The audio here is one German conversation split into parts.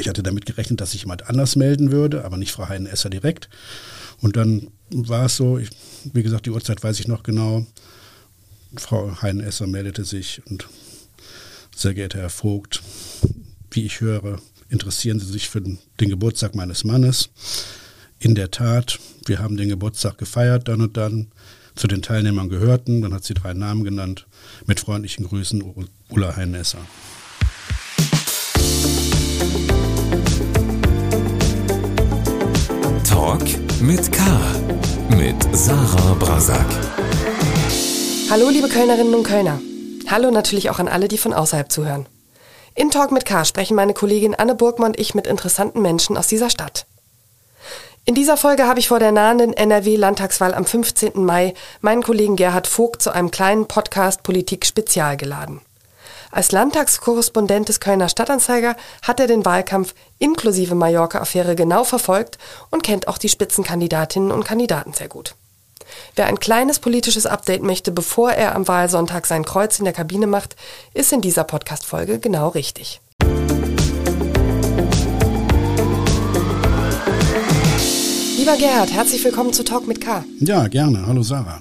Ich hatte damit gerechnet, dass sich jemand anders melden würde, aber nicht Frau Heinen-Esser direkt. Und dann war es so, ich, wie gesagt, die Uhrzeit weiß ich noch genau. Frau Heinen-Esser meldete sich und sehr geehrter Herr Vogt, wie ich höre, interessieren Sie sich für den Geburtstag meines Mannes. In der Tat, wir haben den Geburtstag gefeiert dann und dann. Zu den Teilnehmern gehörten, dann hat sie drei Namen genannt. Mit freundlichen Grüßen, Ulla Heinesser. Talk mit K. Mit Sarah Brasak. Hallo, liebe Kölnerinnen und Kölner. Hallo natürlich auch an alle, die von außerhalb zuhören. In Talk mit K sprechen meine Kollegin Anne Burgmann und ich mit interessanten Menschen aus dieser Stadt. In dieser Folge habe ich vor der nahenden NRW-Landtagswahl am 15. Mai meinen Kollegen Gerhard Vogt zu einem kleinen Podcast Politik Spezial geladen. Als Landtagskorrespondent des Kölner Stadtanzeiger hat er den Wahlkampf inklusive Mallorca-Affäre genau verfolgt und kennt auch die Spitzenkandidatinnen und Kandidaten sehr gut. Wer ein kleines politisches Update möchte, bevor er am Wahlsonntag sein Kreuz in der Kabine macht, ist in dieser Podcast-Folge genau richtig. Lieber Gerhard, herzlich willkommen zu Talk mit K. Ja, gerne. Hallo Sarah.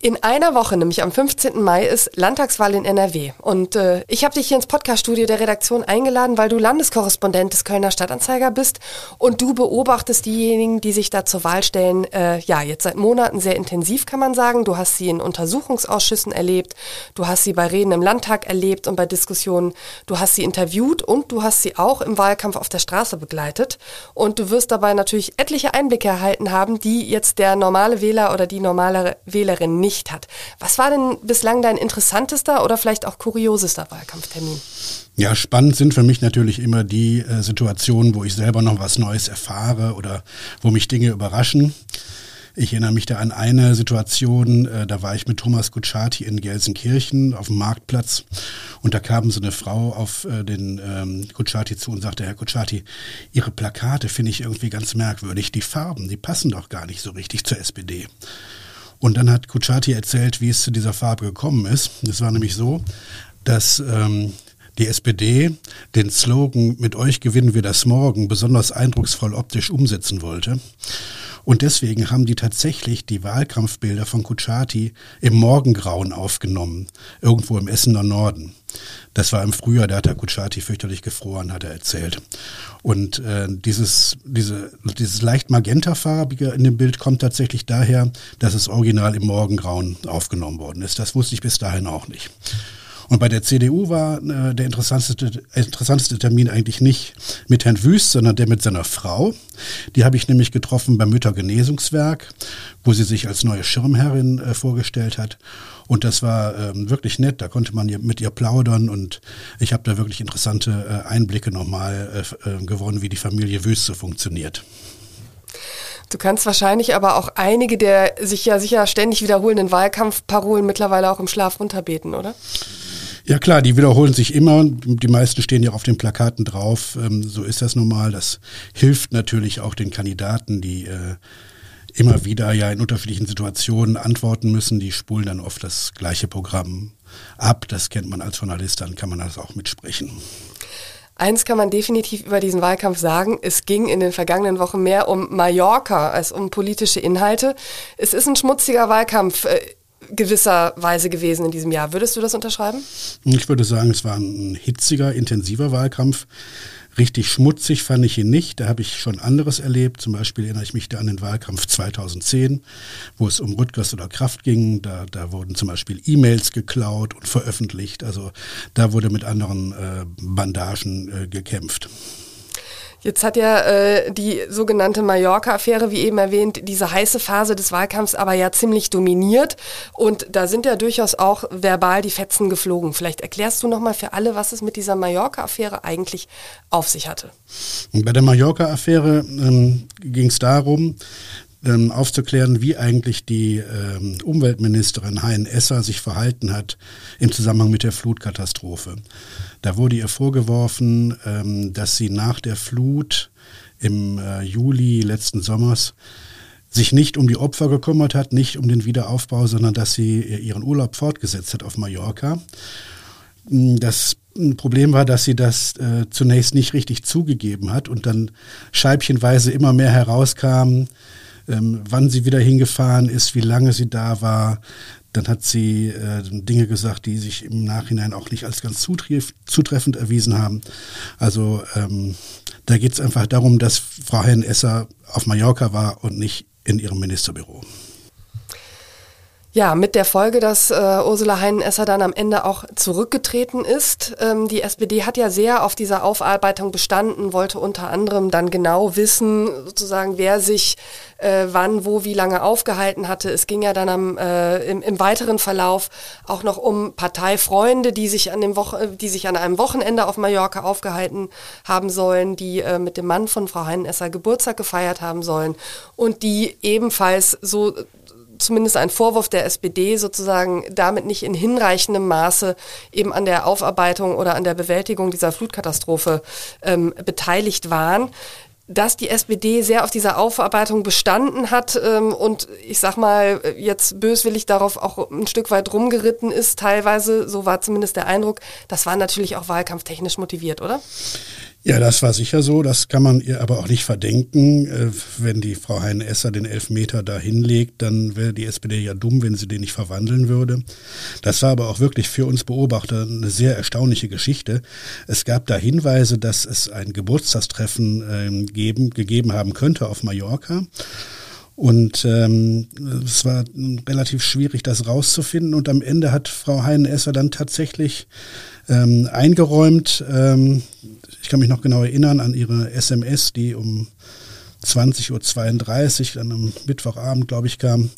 In einer Woche, nämlich am 15. Mai, ist Landtagswahl in NRW. Und äh, ich habe dich hier ins Podcaststudio der Redaktion eingeladen, weil du Landeskorrespondent des Kölner Stadtanzeiger bist und du beobachtest diejenigen, die sich da zur Wahl stellen, äh, ja, jetzt seit Monaten sehr intensiv, kann man sagen. Du hast sie in Untersuchungsausschüssen erlebt, du hast sie bei Reden im Landtag erlebt und bei Diskussionen, du hast sie interviewt und du hast sie auch im Wahlkampf auf der Straße begleitet. Und du wirst dabei natürlich etliche Einblicke erhalten haben, die jetzt der normale Wähler oder die normale Wählerin nicht nicht hat. Was war denn bislang dein interessantester oder vielleicht auch kuriosester Wahlkampftermin? Ja, spannend sind für mich natürlich immer die äh, Situationen, wo ich selber noch was Neues erfahre oder wo mich Dinge überraschen. Ich erinnere mich da an eine Situation, äh, da war ich mit Thomas Kutschaty in Gelsenkirchen auf dem Marktplatz und da kam so eine Frau auf äh, den ähm, Kutschaty zu und sagte, Herr Kutschaty, Ihre Plakate finde ich irgendwie ganz merkwürdig. Die Farben, die passen doch gar nicht so richtig zur SPD. Und dann hat Kuchati erzählt, wie es zu dieser Farbe gekommen ist. Es war nämlich so, dass ähm, die SPD den Slogan Mit euch gewinnen wir das Morgen besonders eindrucksvoll optisch umsetzen wollte. Und deswegen haben die tatsächlich die Wahlkampfbilder von Kuchati im Morgengrauen aufgenommen, irgendwo im Essener Norden. Das war im Frühjahr, da hat der Kuchati fürchterlich gefroren, hat er erzählt. Und äh, dieses, diese, dieses leicht magentafarbige in dem Bild kommt tatsächlich daher, dass es original im Morgengrauen aufgenommen worden ist. Das wusste ich bis dahin auch nicht. Und bei der CDU war äh, der interessanteste, interessanteste Termin eigentlich nicht mit Herrn Wüst, sondern der mit seiner Frau. Die habe ich nämlich getroffen beim Müttergenesungswerk, wo sie sich als neue Schirmherrin äh, vorgestellt hat. Und das war ähm, wirklich nett. Da konnte man mit ihr plaudern und ich habe da wirklich interessante äh, Einblicke nochmal äh, äh, gewonnen, wie die Familie Wüste funktioniert. Du kannst wahrscheinlich aber auch einige der sich ja sicher ständig wiederholenden Wahlkampfparolen mittlerweile auch im Schlaf runterbeten, oder? Ja klar, die wiederholen sich immer. Die meisten stehen ja auf den Plakaten drauf. Ähm, so ist das nun mal. Das hilft natürlich auch den Kandidaten, die äh, immer wieder ja in unterschiedlichen Situationen antworten müssen. Die spulen dann oft das gleiche Programm ab. Das kennt man als Journalist, dann kann man das auch mitsprechen. Eins kann man definitiv über diesen Wahlkampf sagen. Es ging in den vergangenen Wochen mehr um Mallorca als um politische Inhalte. Es ist ein schmutziger Wahlkampf. Gewisser Weise gewesen in diesem Jahr. Würdest du das unterschreiben? Ich würde sagen, es war ein hitziger, intensiver Wahlkampf. Richtig schmutzig fand ich ihn nicht. Da habe ich schon anderes erlebt. Zum Beispiel erinnere ich mich da an den Wahlkampf 2010, wo es um Rüttgers oder Kraft ging. Da, da wurden zum Beispiel E-Mails geklaut und veröffentlicht. Also da wurde mit anderen äh, Bandagen äh, gekämpft. Jetzt hat ja äh, die sogenannte Mallorca-Affäre, wie eben erwähnt, diese heiße Phase des Wahlkampfs aber ja ziemlich dominiert. Und da sind ja durchaus auch verbal die Fetzen geflogen. Vielleicht erklärst du nochmal für alle, was es mit dieser Mallorca-Affäre eigentlich auf sich hatte. Bei der Mallorca-Affäre ähm, ging es darum, ähm, aufzuklären, wie eigentlich die ähm, Umweltministerin Hein Esser sich verhalten hat im Zusammenhang mit der Flutkatastrophe. Da wurde ihr vorgeworfen, ähm, dass sie nach der Flut im äh, Juli letzten Sommers sich nicht um die Opfer gekümmert hat, nicht um den Wiederaufbau, sondern dass sie ihren Urlaub fortgesetzt hat auf Mallorca. Das ein Problem war, dass sie das äh, zunächst nicht richtig zugegeben hat und dann scheibchenweise immer mehr herauskam, ähm, wann sie wieder hingefahren ist, wie lange sie da war. Dann hat sie äh, Dinge gesagt, die sich im Nachhinein auch nicht als ganz zutref zutreffend erwiesen haben. Also ähm, da geht es einfach darum, dass Frau Herrn-Esser auf Mallorca war und nicht in ihrem Ministerbüro. Ja, mit der Folge, dass äh, Ursula Heinenesser dann am Ende auch zurückgetreten ist. Ähm, die SPD hat ja sehr auf dieser Aufarbeitung bestanden, wollte unter anderem dann genau wissen, sozusagen, wer sich äh, wann, wo, wie lange aufgehalten hatte. Es ging ja dann am, äh, im, im weiteren Verlauf auch noch um Parteifreunde, die sich an dem Woche, die sich an einem Wochenende auf Mallorca aufgehalten haben sollen, die äh, mit dem Mann von Frau Heinenesser Geburtstag gefeiert haben sollen und die ebenfalls so zumindest ein Vorwurf der SPD sozusagen damit nicht in hinreichendem Maße eben an der Aufarbeitung oder an der Bewältigung dieser Flutkatastrophe ähm, beteiligt waren dass die SPD sehr auf dieser Aufarbeitung bestanden hat ähm, und ich sag mal jetzt böswillig darauf auch ein Stück weit rumgeritten ist, teilweise, so war zumindest der Eindruck, das war natürlich auch wahlkampftechnisch motiviert, oder? Ja, das war sicher so. Das kann man ihr aber auch nicht verdenken. Äh, wenn die Frau Heine-Esser den Elfmeter da hinlegt, dann wäre die SPD ja dumm, wenn sie den nicht verwandeln würde. Das war aber auch wirklich für uns Beobachter eine sehr erstaunliche Geschichte. Es gab da Hinweise, dass es ein Geburtstagstreffen ähm, geben, gegeben haben könnte auf Mallorca. Und ähm, es war relativ schwierig, das rauszufinden. Und am Ende hat Frau Heinen-Esser dann tatsächlich ähm, eingeräumt, ähm, ich kann mich noch genau erinnern an ihre SMS, die um 20.32 Uhr dann am Mittwochabend, glaube ich, kam,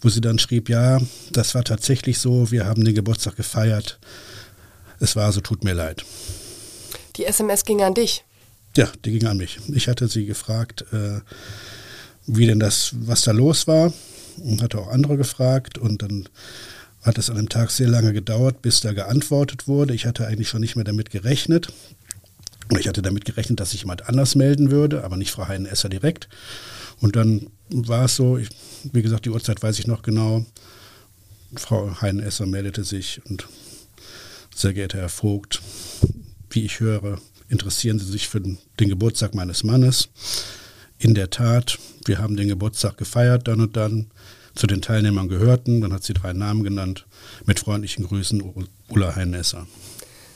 wo sie dann schrieb, ja, das war tatsächlich so, wir haben den Geburtstag gefeiert. Es war so, tut mir leid. Die SMS ging an dich? Ja, die ging an mich. Ich hatte sie gefragt, äh, wie denn das, was da los war und hatte auch andere gefragt und dann hat es an dem Tag sehr lange gedauert, bis da geantwortet wurde. Ich hatte eigentlich schon nicht mehr damit gerechnet. Ich hatte damit gerechnet, dass sich jemand anders melden würde, aber nicht Frau Heinen-Esser direkt. Und dann war es so, ich, wie gesagt, die Uhrzeit weiß ich noch genau. Frau Heinen-Esser meldete sich und sehr geehrter Herr Vogt, wie ich höre, interessieren Sie sich für den, den Geburtstag meines Mannes. In der Tat, wir haben den Geburtstag gefeiert, dann und dann. Zu den Teilnehmern gehörten, dann hat sie drei Namen genannt. Mit freundlichen Grüßen, Ulla Heinesser.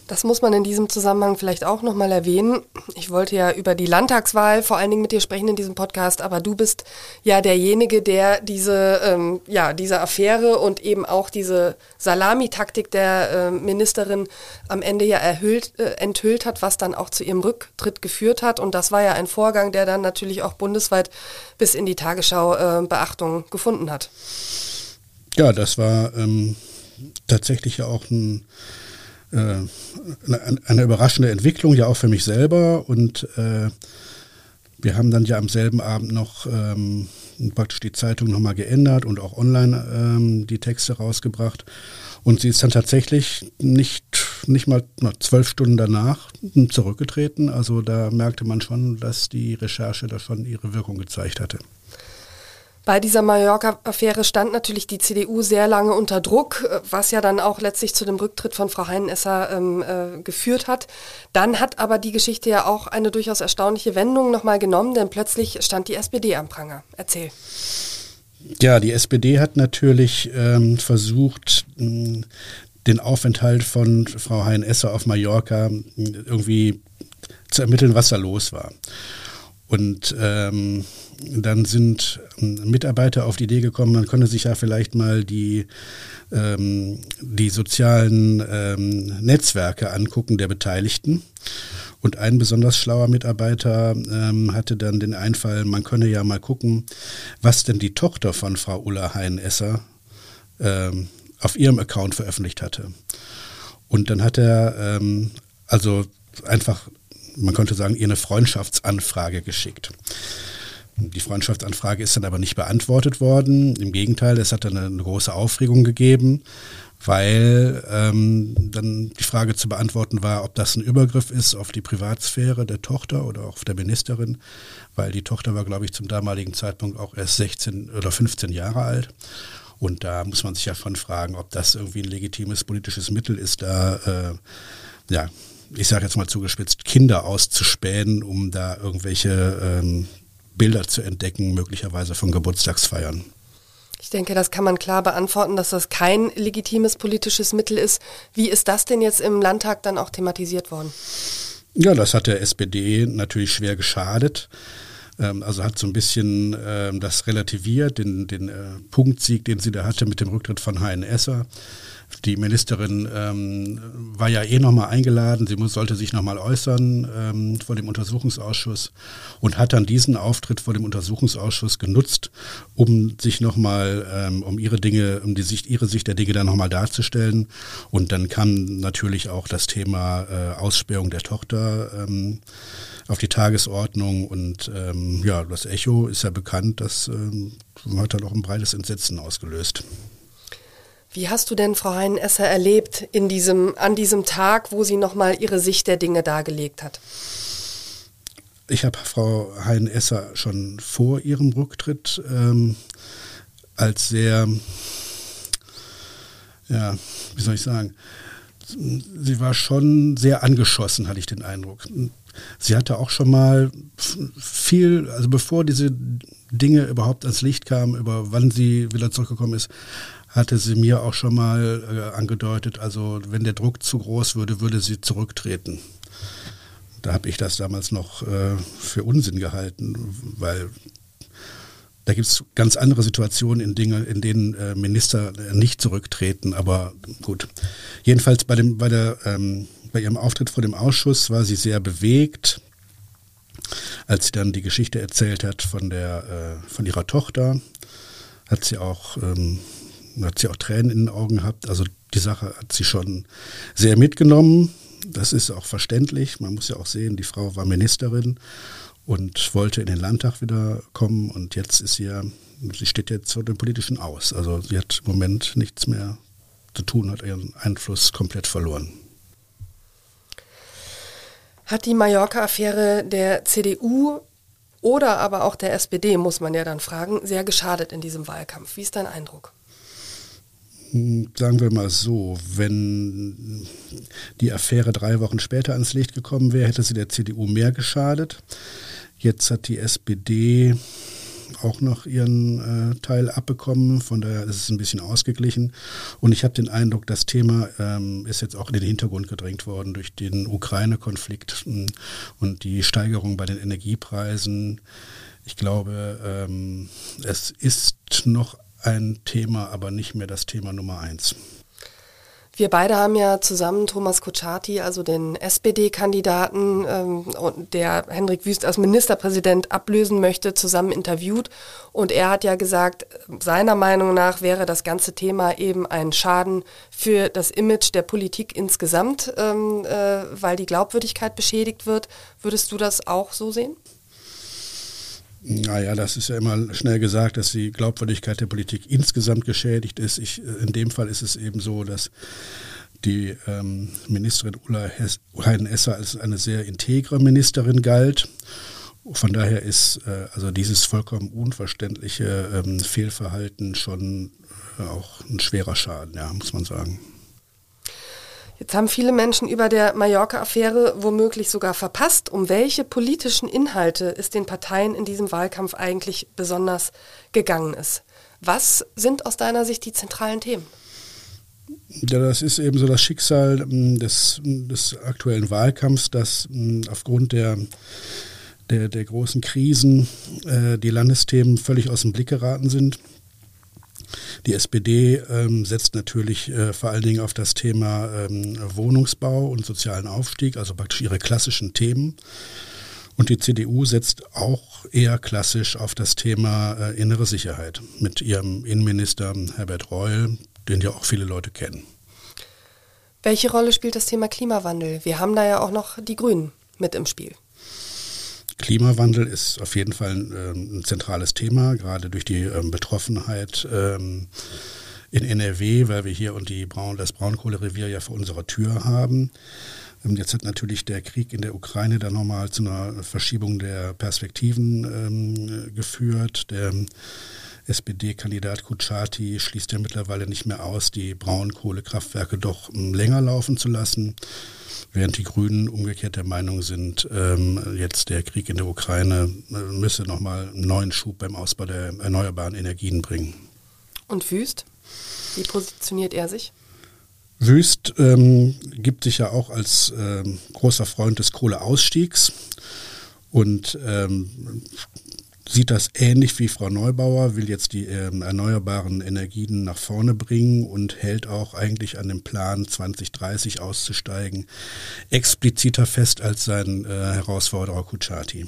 Das muss man in diesem Zusammenhang vielleicht auch nochmal erwähnen. Ich wollte ja über die Landtagswahl vor allen Dingen mit dir sprechen in diesem Podcast, aber du bist ja derjenige, der diese, ähm, ja, diese Affäre und eben auch diese Salamitaktik der äh, Ministerin am Ende ja erhüllt, äh, enthüllt hat, was dann auch zu ihrem Rücktritt geführt hat. Und das war ja ein Vorgang, der dann natürlich auch bundesweit bis in die Tagesschau äh, Beachtung gefunden hat. Ja, das war ähm, tatsächlich ja auch ein äh, eine überraschende Entwicklung, ja auch für mich selber. Und äh, wir haben dann ja am selben Abend noch ähm, praktisch die Zeitung nochmal geändert und auch online ähm, die Texte rausgebracht. Und sie ist dann tatsächlich nicht, nicht mal zwölf Stunden danach zurückgetreten. Also da merkte man schon, dass die Recherche da schon ihre Wirkung gezeigt hatte. Bei dieser Mallorca-Affäre stand natürlich die CDU sehr lange unter Druck, äh, was ja dann auch letztlich zu dem Rücktritt von Frau Heinenesser ähm, äh, geführt hat. Dann hat aber die Geschichte ja auch eine durchaus erstaunliche Wendung nochmal genommen, denn plötzlich stand die SPD am Pranger. Erzähl. Ja, die SPD hat natürlich ähm, versucht, den Aufenthalt von Frau Hein-Esser auf Mallorca irgendwie zu ermitteln, was da los war. Und ähm, dann sind ähm, Mitarbeiter auf die Idee gekommen, man könne sich ja vielleicht mal die, ähm, die sozialen ähm, Netzwerke angucken der Beteiligten. Und ein besonders schlauer Mitarbeiter ähm, hatte dann den Einfall, man könne ja mal gucken, was denn die Tochter von Frau Ulla Heinesser ähm, auf ihrem Account veröffentlicht hatte. Und dann hat er ähm, also einfach, man könnte sagen, ihr eine Freundschaftsanfrage geschickt. Die Freundschaftsanfrage ist dann aber nicht beantwortet worden. Im Gegenteil, es hat dann eine große Aufregung gegeben, weil ähm, dann die Frage zu beantworten war, ob das ein Übergriff ist auf die Privatsphäre der Tochter oder auch der Ministerin, weil die Tochter war, glaube ich, zum damaligen Zeitpunkt auch erst 16 oder 15 Jahre alt. Und da muss man sich ja von fragen, ob das irgendwie ein legitimes politisches Mittel ist, da äh, ja, ich sage jetzt mal zugespitzt, Kinder auszuspähen, um da irgendwelche ähm, Bilder zu entdecken, möglicherweise von Geburtstagsfeiern. Ich denke, das kann man klar beantworten, dass das kein legitimes politisches Mittel ist. Wie ist das denn jetzt im Landtag dann auch thematisiert worden? Ja, das hat der SPD natürlich schwer geschadet. Ähm, also hat so ein bisschen ähm, das relativiert, den, den äh, Punktsieg, den sie da hatte mit dem Rücktritt von Hein Esser. Die Ministerin ähm, war ja eh nochmal eingeladen, sie muss, sollte sich nochmal äußern ähm, vor dem Untersuchungsausschuss und hat dann diesen Auftritt vor dem Untersuchungsausschuss genutzt, um sich nochmal, ähm, um ihre Dinge, um die Sicht, ihre Sicht der Dinge dann nochmal darzustellen. Und dann kam natürlich auch das Thema äh, Aussperrung der Tochter ähm, auf die Tagesordnung und ähm, ja, das Echo ist ja bekannt, das ähm, hat dann auch ein breites Entsetzen ausgelöst. Wie hast du denn Frau Heinesser erlebt in diesem, an diesem Tag, wo sie nochmal ihre Sicht der Dinge dargelegt hat? Ich habe Frau Heinesser schon vor ihrem Rücktritt ähm, als sehr, ja, wie soll ich sagen, sie war schon sehr angeschossen, hatte ich den Eindruck. Sie hatte auch schon mal viel, also bevor diese Dinge überhaupt ans Licht kamen, über wann sie wieder zurückgekommen ist, hatte sie mir auch schon mal äh, angedeutet, also wenn der Druck zu groß würde, würde sie zurücktreten. Da habe ich das damals noch äh, für Unsinn gehalten, weil da gibt es ganz andere Situationen, in, Dinge, in denen äh, Minister nicht zurücktreten. Aber gut. Jedenfalls bei, dem, bei, der, ähm, bei ihrem Auftritt vor dem Ausschuss war sie sehr bewegt, als sie dann die Geschichte erzählt hat von, der, äh, von ihrer Tochter. Hat sie auch ähm, hat sie auch Tränen in den Augen gehabt. Also die Sache hat sie schon sehr mitgenommen. Das ist auch verständlich. Man muss ja auch sehen, die Frau war Ministerin und wollte in den Landtag wieder kommen und jetzt ist sie ja, sie steht jetzt vor dem Politischen aus. Also sie hat im Moment nichts mehr zu tun, hat ihren Einfluss komplett verloren. Hat die Mallorca-Affäre der CDU oder aber auch der SPD, muss man ja dann fragen, sehr geschadet in diesem Wahlkampf? Wie ist dein Eindruck? sagen wir mal so, wenn die Affäre drei Wochen später ans Licht gekommen wäre, hätte sie der CDU mehr geschadet. Jetzt hat die SPD auch noch ihren äh, Teil abbekommen, von daher ist es ein bisschen ausgeglichen. Und ich habe den Eindruck, das Thema ähm, ist jetzt auch in den Hintergrund gedrängt worden durch den Ukraine-Konflikt und die Steigerung bei den Energiepreisen. Ich glaube, ähm, es ist noch ein Thema, aber nicht mehr das Thema Nummer eins. Wir beide haben ja zusammen Thomas Kutschaty, also den SPD-Kandidaten, ähm, der Hendrik Wüst als Ministerpräsident ablösen möchte, zusammen interviewt. Und er hat ja gesagt, seiner Meinung nach wäre das ganze Thema eben ein Schaden für das Image der Politik insgesamt, ähm, äh, weil die Glaubwürdigkeit beschädigt wird. Würdest du das auch so sehen? Naja, das ist ja immer schnell gesagt, dass die Glaubwürdigkeit der Politik insgesamt geschädigt ist. Ich, in dem Fall ist es eben so, dass die ähm, Ministerin Ulla Heiden-Esser als eine sehr integre Ministerin galt. Von daher ist äh, also dieses vollkommen unverständliche ähm, Fehlverhalten schon äh, auch ein schwerer Schaden, ja, muss man sagen. Jetzt haben viele Menschen über der Mallorca-Affäre womöglich sogar verpasst, um welche politischen Inhalte es den Parteien in diesem Wahlkampf eigentlich besonders gegangen ist. Was sind aus deiner Sicht die zentralen Themen? Ja, das ist eben so das Schicksal hm, des, des aktuellen Wahlkampfs, dass hm, aufgrund der, der, der großen Krisen äh, die Landesthemen völlig aus dem Blick geraten sind. Die SPD ähm, setzt natürlich äh, vor allen Dingen auf das Thema ähm, Wohnungsbau und sozialen Aufstieg, also praktisch ihre klassischen Themen. Und die CDU setzt auch eher klassisch auf das Thema äh, innere Sicherheit mit ihrem Innenminister Herbert Reul, den ja auch viele Leute kennen. Welche Rolle spielt das Thema Klimawandel? Wir haben da ja auch noch die Grünen mit im Spiel. Klimawandel ist auf jeden Fall ein, ähm, ein zentrales Thema, gerade durch die ähm, Betroffenheit ähm, in NRW, weil wir hier und die Braun, das Braunkohlerevier ja vor unserer Tür haben. Ähm, jetzt hat natürlich der Krieg in der Ukraine dann nochmal zu einer Verschiebung der Perspektiven ähm, geführt. Der SPD-Kandidat Kuchati schließt ja mittlerweile nicht mehr aus, die Braunkohlekraftwerke doch ähm, länger laufen zu lassen, während die Grünen umgekehrt der Meinung sind, ähm, jetzt der Krieg in der Ukraine äh, müsse nochmal einen neuen Schub beim Ausbau der erneuerbaren Energien bringen. Und Wüst? Wie positioniert er sich? Wüst ähm, gibt sich ja auch als ähm, großer Freund des Kohleausstiegs und ähm, sieht das ähnlich wie Frau Neubauer, will jetzt die ähm, erneuerbaren Energien nach vorne bringen und hält auch eigentlich an dem Plan 2030 auszusteigen expliziter fest als sein äh, Herausforderer Kuchati.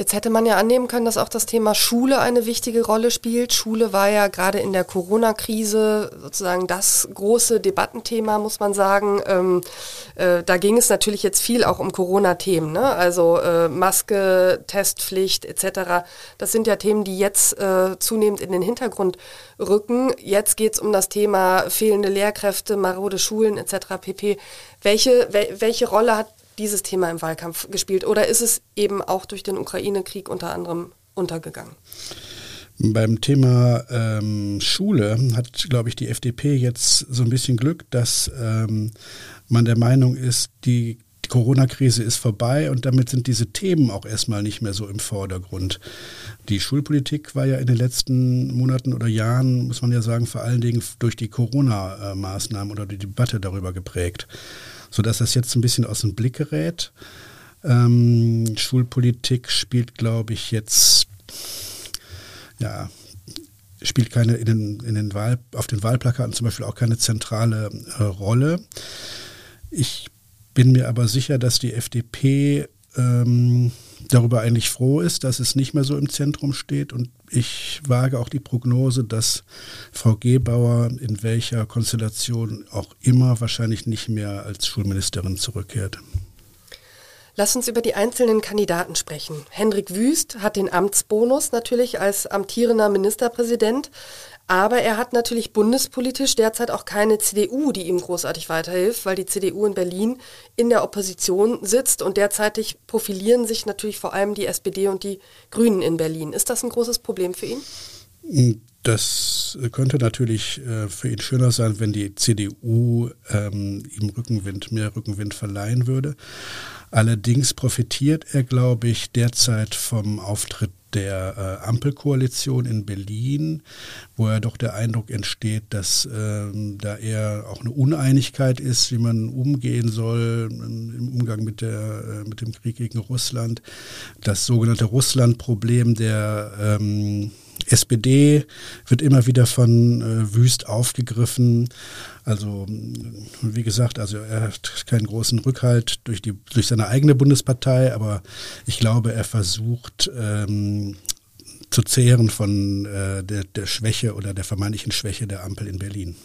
Jetzt hätte man ja annehmen können, dass auch das Thema Schule eine wichtige Rolle spielt. Schule war ja gerade in der Corona-Krise sozusagen das große Debattenthema, muss man sagen. Ähm, äh, da ging es natürlich jetzt viel auch um Corona-Themen, ne? also äh, Maske, Testpflicht etc. Das sind ja Themen, die jetzt äh, zunehmend in den Hintergrund rücken. Jetzt geht es um das Thema fehlende Lehrkräfte, marode Schulen etc. pp. Welche, wel, welche Rolle hat dieses Thema im Wahlkampf gespielt oder ist es eben auch durch den Ukraine-Krieg unter anderem untergegangen? Beim Thema ähm, Schule hat, glaube ich, die FDP jetzt so ein bisschen Glück, dass ähm, man der Meinung ist, die Corona-Krise ist vorbei und damit sind diese Themen auch erstmal nicht mehr so im Vordergrund. Die Schulpolitik war ja in den letzten Monaten oder Jahren, muss man ja sagen, vor allen Dingen durch die Corona-Maßnahmen oder die Debatte darüber geprägt sodass das jetzt ein bisschen aus dem Blick gerät. Ähm, Schulpolitik spielt, glaube ich, jetzt ja, spielt keine in den, in den Wahl, auf den Wahlplakaten zum Beispiel auch keine zentrale äh, Rolle. Ich bin mir aber sicher, dass die FDP ähm, darüber eigentlich froh ist, dass es nicht mehr so im Zentrum steht. Und ich wage auch die Prognose, dass Frau Gebauer in welcher Konstellation auch immer wahrscheinlich nicht mehr als Schulministerin zurückkehrt. Lass uns über die einzelnen Kandidaten sprechen. Hendrik Wüst hat den Amtsbonus natürlich als amtierender Ministerpräsident. Aber er hat natürlich bundespolitisch derzeit auch keine CDU, die ihm großartig weiterhilft, weil die CDU in Berlin in der Opposition sitzt und derzeitig profilieren sich natürlich vor allem die SPD und die Grünen in Berlin. Ist das ein großes Problem für ihn? Das könnte natürlich äh, für ihn schöner sein, wenn die CDU ähm, ihm Rückenwind, mehr Rückenwind verleihen würde. Allerdings profitiert er, glaube ich, derzeit vom Auftritt der äh, Ampelkoalition in Berlin, wo ja doch der Eindruck entsteht, dass ähm, da eher auch eine Uneinigkeit ist, wie man umgehen soll ähm, im Umgang mit, der, äh, mit dem Krieg gegen Russland. Das sogenannte Russland-Problem der ähm, SPD wird immer wieder von äh, Wüst aufgegriffen. Also wie gesagt, also er hat keinen großen Rückhalt durch, die, durch seine eigene Bundespartei, aber ich glaube, er versucht ähm, zu zehren von äh, der, der Schwäche oder der vermeintlichen Schwäche der Ampel in Berlin.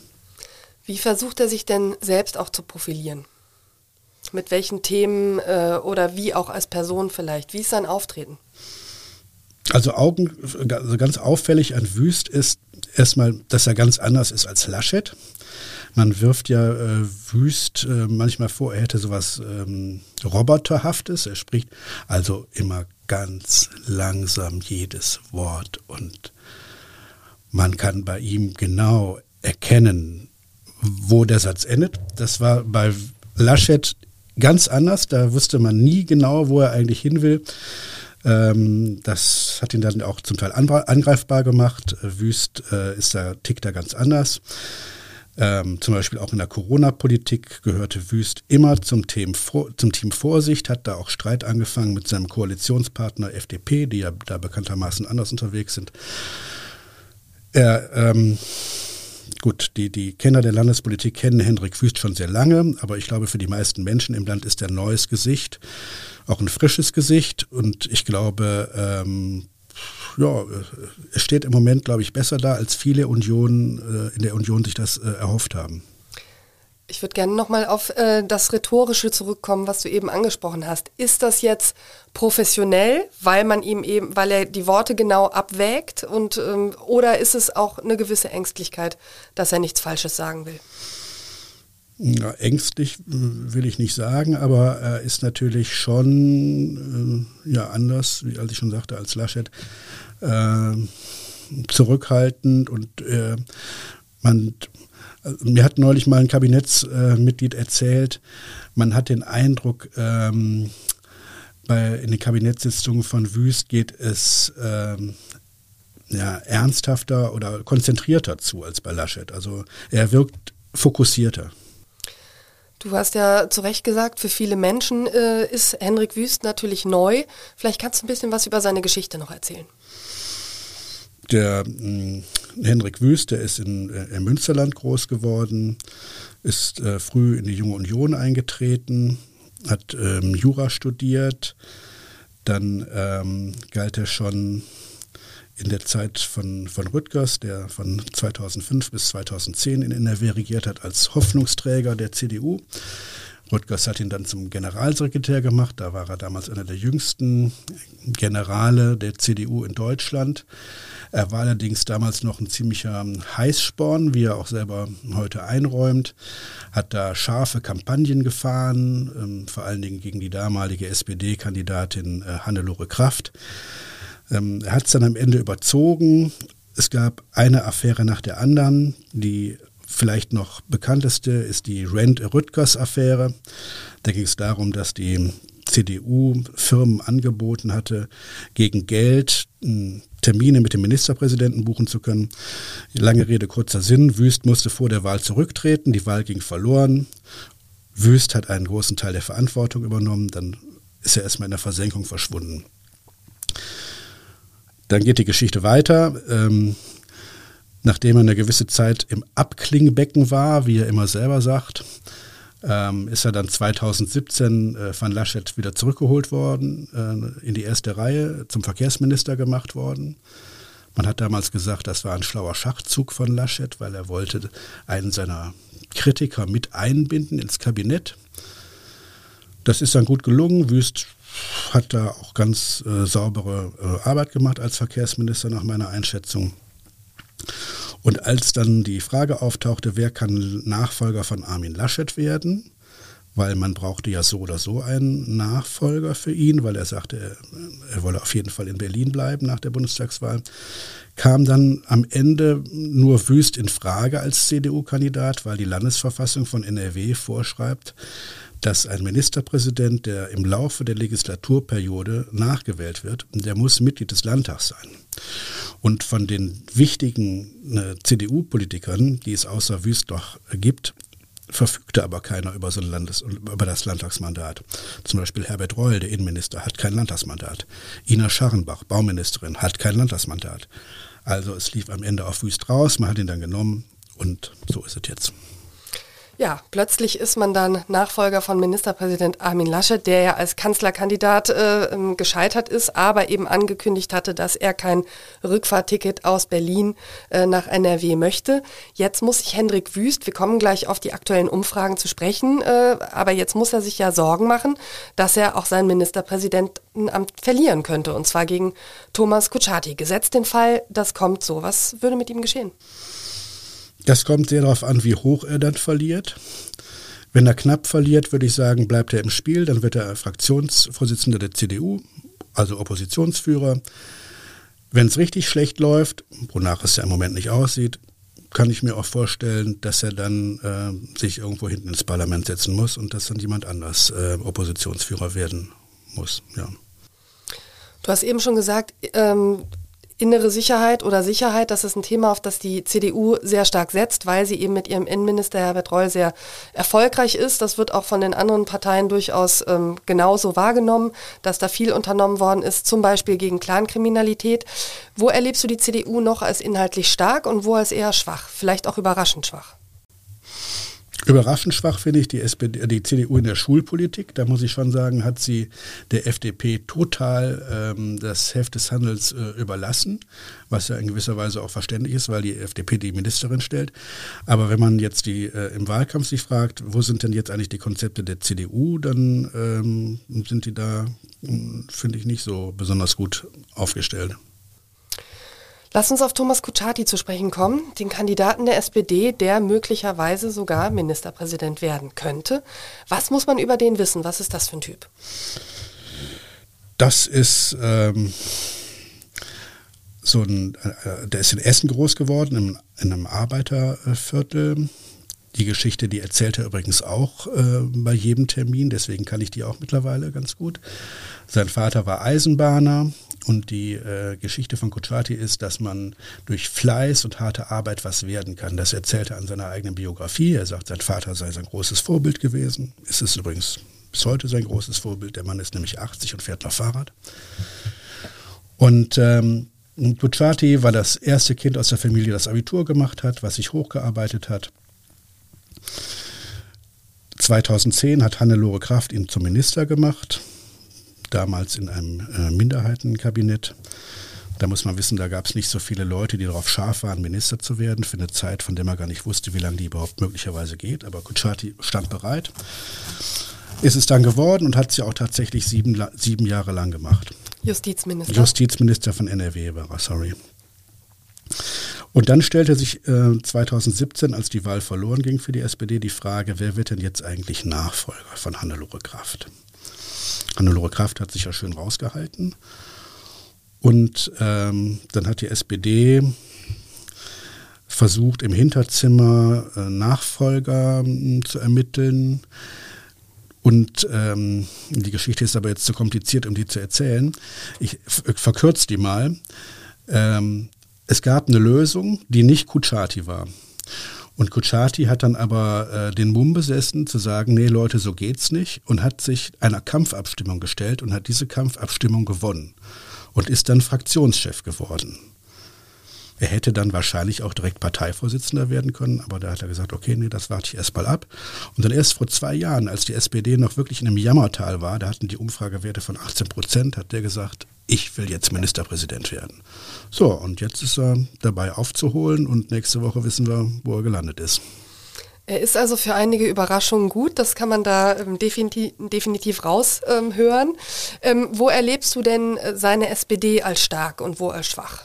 Wie versucht er sich denn selbst auch zu profilieren? Mit welchen Themen äh, oder wie auch als Person vielleicht? Wie ist sein Auftreten? Also, Augen, also ganz auffällig an Wüst ist erstmal, dass er ganz anders ist als Laschet. Man wirft ja äh, Wüst äh, manchmal vor, er hätte sowas ähm, Roboterhaftes. Er spricht also immer ganz langsam jedes Wort und man kann bei ihm genau erkennen, wo der Satz endet. Das war bei Laschet ganz anders. Da wusste man nie genau, wo er eigentlich hin will. Ähm, das hat ihn dann auch zum Teil angreifbar gemacht. Äh, Wüst äh, ist da, tickt da ganz anders. Ähm, zum Beispiel auch in der Corona-Politik gehörte Wüst immer zum, Team, zum Team Vorsicht, hat da auch Streit angefangen mit seinem Koalitionspartner FDP, die ja da bekanntermaßen anders unterwegs sind. Er, ähm, gut, die, die Kenner der Landespolitik kennen Hendrik Wüst schon sehr lange, aber ich glaube, für die meisten Menschen im Land ist er neues Gesicht auch ein frisches Gesicht und ich glaube, ähm, ja, es steht im Moment, glaube ich, besser da, als viele Union, äh, in der Union sich das äh, erhofft haben. Ich würde gerne nochmal auf äh, das Rhetorische zurückkommen, was du eben angesprochen hast. Ist das jetzt professionell, weil man ihm eben, weil er die Worte genau abwägt und ähm, oder ist es auch eine gewisse Ängstlichkeit, dass er nichts Falsches sagen will? Ja, ängstlich will ich nicht sagen, aber er ist natürlich schon äh, ja, anders, wie als ich schon sagte, als Laschet. Äh, zurückhaltend und äh, man mir hat neulich mal ein Kabinettsmitglied erzählt, man hat den Eindruck, ähm, bei, in den Kabinettssitzungen von Wüst geht es ähm, ja, ernsthafter oder konzentrierter zu als bei Laschet. Also er wirkt fokussierter. Du hast ja zu Recht gesagt, für viele Menschen äh, ist Henrik Wüst natürlich neu. Vielleicht kannst du ein bisschen was über seine Geschichte noch erzählen. Der äh, Henrik Wüst, der ist in, äh, im Münsterland groß geworden, ist äh, früh in die Junge Union eingetreten, hat ähm, Jura studiert, dann ähm, galt er schon in der Zeit von, von Rüttgers, der von 2005 bis 2010 in NRW regiert hat, als Hoffnungsträger der CDU. Rüttgers hat ihn dann zum Generalsekretär gemacht. Da war er damals einer der jüngsten Generale der CDU in Deutschland. Er war allerdings damals noch ein ziemlicher Heißsporn, wie er auch selber heute einräumt, hat da scharfe Kampagnen gefahren, ähm, vor allen Dingen gegen die damalige SPD-Kandidatin äh, Hannelore Kraft. Ähm, er hat es dann am Ende überzogen. Es gab eine Affäre nach der anderen. Die vielleicht noch bekannteste ist die Rent-Rüttgers-Affäre. Da ging es darum, dass die CDU Firmen angeboten hatte, gegen Geld hm, Termine mit dem Ministerpräsidenten buchen zu können. Lange Rede, kurzer Sinn. Wüst musste vor der Wahl zurücktreten. Die Wahl ging verloren. Wüst hat einen großen Teil der Verantwortung übernommen. Dann ist er erstmal in der Versenkung verschwunden. Dann geht die Geschichte weiter. Ähm, nachdem er eine gewisse Zeit im Abklingbecken war, wie er immer selber sagt, ähm, ist er dann 2017 äh, von Laschet wieder zurückgeholt worden, äh, in die erste Reihe zum Verkehrsminister gemacht worden. Man hat damals gesagt, das war ein schlauer Schachzug von Laschet, weil er wollte einen seiner Kritiker mit einbinden ins Kabinett. Das ist dann gut gelungen. Wüst hat da auch ganz äh, saubere äh, Arbeit gemacht als Verkehrsminister nach meiner Einschätzung. Und als dann die Frage auftauchte, wer kann Nachfolger von Armin Laschet werden, weil man brauchte ja so oder so einen Nachfolger für ihn, weil er sagte, er, er wolle auf jeden Fall in Berlin bleiben nach der Bundestagswahl, kam dann am Ende nur Wüst in Frage als CDU-Kandidat, weil die Landesverfassung von NRW vorschreibt, dass ein Ministerpräsident, der im Laufe der Legislaturperiode nachgewählt wird, der muss Mitglied des Landtags sein. Und von den wichtigen äh, CDU-Politikern, die es außer Wüst noch gibt, verfügte aber keiner über so ein Landes über das Landtagsmandat. Zum Beispiel Herbert Reul, der Innenminister, hat kein Landtagsmandat. Ina Scharrenbach, Bauministerin, hat kein Landtagsmandat. Also es lief am Ende auf Wüst raus, man hat ihn dann genommen und so ist es jetzt. Ja, plötzlich ist man dann Nachfolger von Ministerpräsident Armin Laschet, der ja als Kanzlerkandidat äh, ähm, gescheitert ist, aber eben angekündigt hatte, dass er kein Rückfahrticket aus Berlin äh, nach NRW möchte. Jetzt muss sich Hendrik Wüst, wir kommen gleich auf die aktuellen Umfragen zu sprechen, äh, aber jetzt muss er sich ja Sorgen machen, dass er auch sein Ministerpräsidentenamt verlieren könnte, und zwar gegen Thomas Kutschaty. Gesetzt den Fall, das kommt so. Was würde mit ihm geschehen? Das kommt sehr darauf an, wie hoch er dann verliert. Wenn er knapp verliert, würde ich sagen, bleibt er im Spiel. Dann wird er Fraktionsvorsitzender der CDU, also Oppositionsführer. Wenn es richtig schlecht läuft, wonach es ja im Moment nicht aussieht, kann ich mir auch vorstellen, dass er dann äh, sich irgendwo hinten ins Parlament setzen muss und dass dann jemand anders äh, Oppositionsführer werden muss. Ja. Du hast eben schon gesagt, ähm, innere Sicherheit oder Sicherheit, das ist ein Thema, auf das die CDU sehr stark setzt, weil sie eben mit ihrem Innenminister Herbert Reul sehr erfolgreich ist. Das wird auch von den anderen Parteien durchaus ähm, genauso wahrgenommen, dass da viel unternommen worden ist, zum Beispiel gegen Clankriminalität. Wo erlebst du die CDU noch als inhaltlich stark und wo als eher schwach, vielleicht auch überraschend schwach? Überraschend schwach finde ich die, SPD, die CDU in der Schulpolitik. Da muss ich schon sagen, hat sie der FDP total ähm, das Heft des Handels äh, überlassen, was ja in gewisser Weise auch verständlich ist, weil die FDP die Ministerin stellt. Aber wenn man jetzt die äh, im Wahlkampf sich fragt, wo sind denn jetzt eigentlich die Konzepte der CDU, dann ähm, sind die da, hm, finde ich, nicht so besonders gut aufgestellt. Lass uns auf Thomas Kutschaty zu sprechen kommen, den Kandidaten der SPD, der möglicherweise sogar Ministerpräsident werden könnte. Was muss man über den wissen? Was ist das für ein Typ? Das ist ähm, so ein, äh, der ist in Essen groß geworden, in, in einem Arbeiterviertel. Die Geschichte, die erzählt er übrigens auch äh, bei jedem Termin, deswegen kann ich die auch mittlerweile ganz gut. Sein Vater war Eisenbahner und die äh, Geschichte von Kuchati ist, dass man durch Fleiß und harte Arbeit was werden kann. Das erzählt er an seiner eigenen Biografie. Er sagt, sein Vater sei sein großes Vorbild gewesen. Ist es übrigens bis heute sein großes Vorbild. Der Mann ist nämlich 80 und fährt noch Fahrrad. Und ähm, Kuchati war das erste Kind aus der Familie, das Abitur gemacht hat, was sich hochgearbeitet hat. 2010 hat Hannelore Kraft ihn zum Minister gemacht, damals in einem äh, Minderheitenkabinett. Da muss man wissen, da gab es nicht so viele Leute, die darauf scharf waren, Minister zu werden, für eine Zeit, von der man gar nicht wusste, wie lange die überhaupt möglicherweise geht. Aber Kuchati stand bereit, ist es dann geworden und hat sie auch tatsächlich sieben, sieben Jahre lang gemacht. Justizminister. Justizminister von NRW war er, sorry. Und dann stellte sich äh, 2017, als die Wahl verloren ging für die SPD, die Frage, wer wird denn jetzt eigentlich Nachfolger von Hannelore Kraft? Hannelore Kraft hat sich ja schön rausgehalten. Und ähm, dann hat die SPD versucht, im Hinterzimmer äh, Nachfolger äh, zu ermitteln. Und ähm, die Geschichte ist aber jetzt zu kompliziert, um die zu erzählen. Ich verkürze die mal. Ähm, es gab eine Lösung, die nicht Kuchati war. Und Kuchati hat dann aber äh, den Mumm besessen, zu sagen, nee Leute, so geht's nicht und hat sich einer Kampfabstimmung gestellt und hat diese Kampfabstimmung gewonnen und ist dann Fraktionschef geworden. Er hätte dann wahrscheinlich auch direkt Parteivorsitzender werden können, aber da hat er gesagt, okay, nee, das warte ich erst mal ab. Und dann erst vor zwei Jahren, als die SPD noch wirklich in einem Jammertal war, da hatten die Umfragewerte von 18 Prozent, hat der gesagt, ich will jetzt Ministerpräsident werden. So, und jetzt ist er dabei aufzuholen und nächste Woche wissen wir, wo er gelandet ist. Er ist also für einige Überraschungen gut, das kann man da ähm, definitiv, definitiv raushören. Ähm, wo erlebst du denn äh, seine SPD als stark und wo als schwach?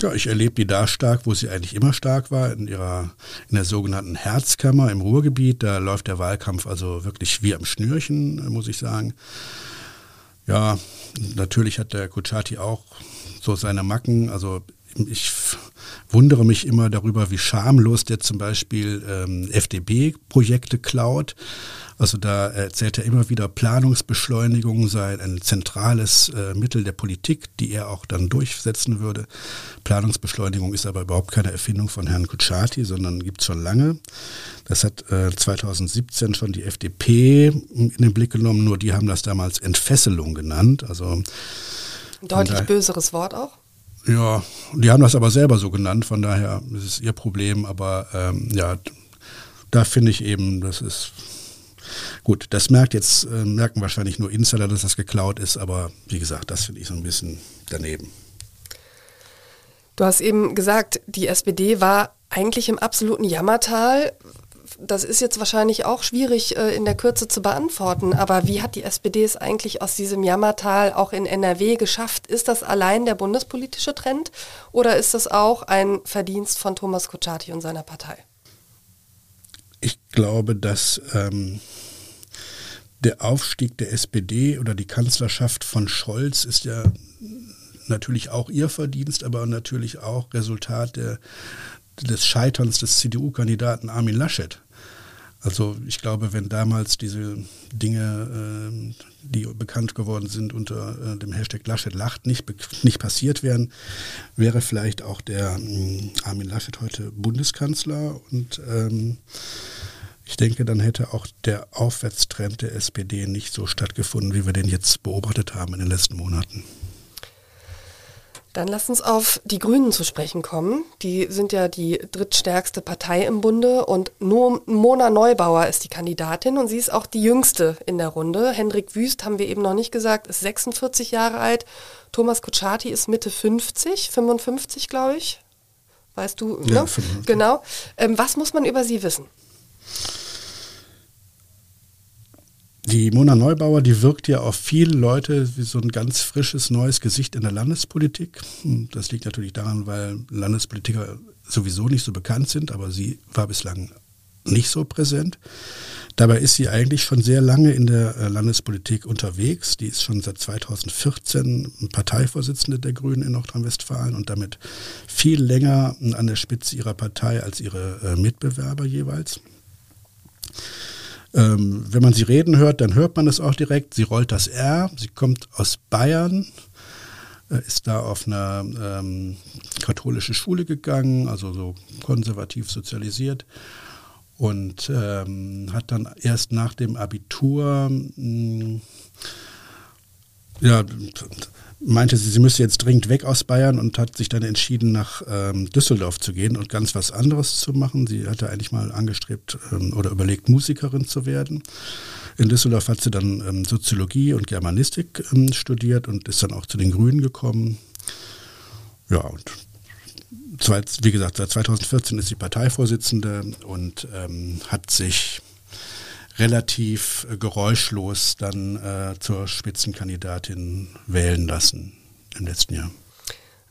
Ja, ich erlebe die da stark, wo sie eigentlich immer stark war, in ihrer, in der sogenannten Herzkammer im Ruhrgebiet. Da läuft der Wahlkampf also wirklich wie am Schnürchen, muss ich sagen. Ja, natürlich hat der Kuchati auch so seine Macken. Also ich wundere mich immer darüber, wie schamlos der zum Beispiel ähm, FDP-Projekte klaut. Also da erzählt er immer wieder, Planungsbeschleunigung sei ein zentrales äh, Mittel der Politik, die er auch dann durchsetzen würde. Planungsbeschleunigung ist aber überhaupt keine Erfindung von Herrn Kutschaty, sondern gibt es schon lange. Das hat äh, 2017 schon die FDP in den Blick genommen, nur die haben das damals Entfesselung genannt. Also Deutlich böseres Wort auch? Ja, die haben das aber selber so genannt, von daher ist es ihr Problem, aber ähm, ja, da finde ich eben, das ist gut, das merkt jetzt, äh, merken wahrscheinlich nur Insider, dass das geklaut ist, aber wie gesagt, das finde ich so ein bisschen daneben. Du hast eben gesagt, die SPD war eigentlich im absoluten Jammertal das ist jetzt wahrscheinlich auch schwierig äh, in der Kürze zu beantworten, aber wie hat die SPD es eigentlich aus diesem Jammertal auch in NRW geschafft? Ist das allein der bundespolitische Trend oder ist das auch ein Verdienst von Thomas Kutschaty und seiner Partei? Ich glaube, dass ähm, der Aufstieg der SPD oder die Kanzlerschaft von Scholz ist ja natürlich auch ihr Verdienst, aber natürlich auch Resultat der, des Scheiterns des CDU-Kandidaten Armin Laschet. Also ich glaube, wenn damals diese Dinge, äh, die bekannt geworden sind unter äh, dem Hashtag Laschet lacht, nicht, nicht passiert wären, wäre vielleicht auch der ähm, Armin Laschet heute Bundeskanzler. Und ähm, ich denke, dann hätte auch der Aufwärtstrend der SPD nicht so stattgefunden, wie wir den jetzt beobachtet haben in den letzten Monaten. Dann lass uns auf die Grünen zu sprechen kommen. Die sind ja die drittstärkste Partei im Bunde und nur Mona Neubauer ist die Kandidatin und sie ist auch die jüngste in der Runde. Hendrik Wüst, haben wir eben noch nicht gesagt, ist 46 Jahre alt. Thomas Kutschaty ist Mitte 50, 55 glaube ich. Weißt du? Ja, ne? Genau. Ähm, was muss man über sie wissen? Die Mona Neubauer, die wirkt ja auf viele Leute wie so ein ganz frisches neues Gesicht in der Landespolitik. Das liegt natürlich daran, weil Landespolitiker sowieso nicht so bekannt sind, aber sie war bislang nicht so präsent. Dabei ist sie eigentlich schon sehr lange in der äh, Landespolitik unterwegs. Die ist schon seit 2014 Parteivorsitzende der Grünen in Nordrhein-Westfalen und damit viel länger an der Spitze ihrer Partei als ihre äh, Mitbewerber jeweils. Ähm, wenn man sie reden hört, dann hört man es auch direkt. Sie rollt das R. Sie kommt aus Bayern, äh, ist da auf eine ähm, katholische Schule gegangen, also so konservativ sozialisiert und ähm, hat dann erst nach dem Abitur mh, hm, ja, meinte sie, sie müsse jetzt dringend weg aus Bayern und hat sich dann entschieden, nach ähm, Düsseldorf zu gehen und ganz was anderes zu machen. Sie hatte eigentlich mal angestrebt ähm, oder überlegt, Musikerin zu werden. In Düsseldorf hat sie dann ähm, Soziologie und Germanistik ähm, studiert und ist dann auch zu den Grünen gekommen. Ja, und wie gesagt, seit 2014 ist sie Parteivorsitzende und ähm, hat sich relativ äh, geräuschlos dann äh, zur Spitzenkandidatin wählen lassen im letzten Jahr.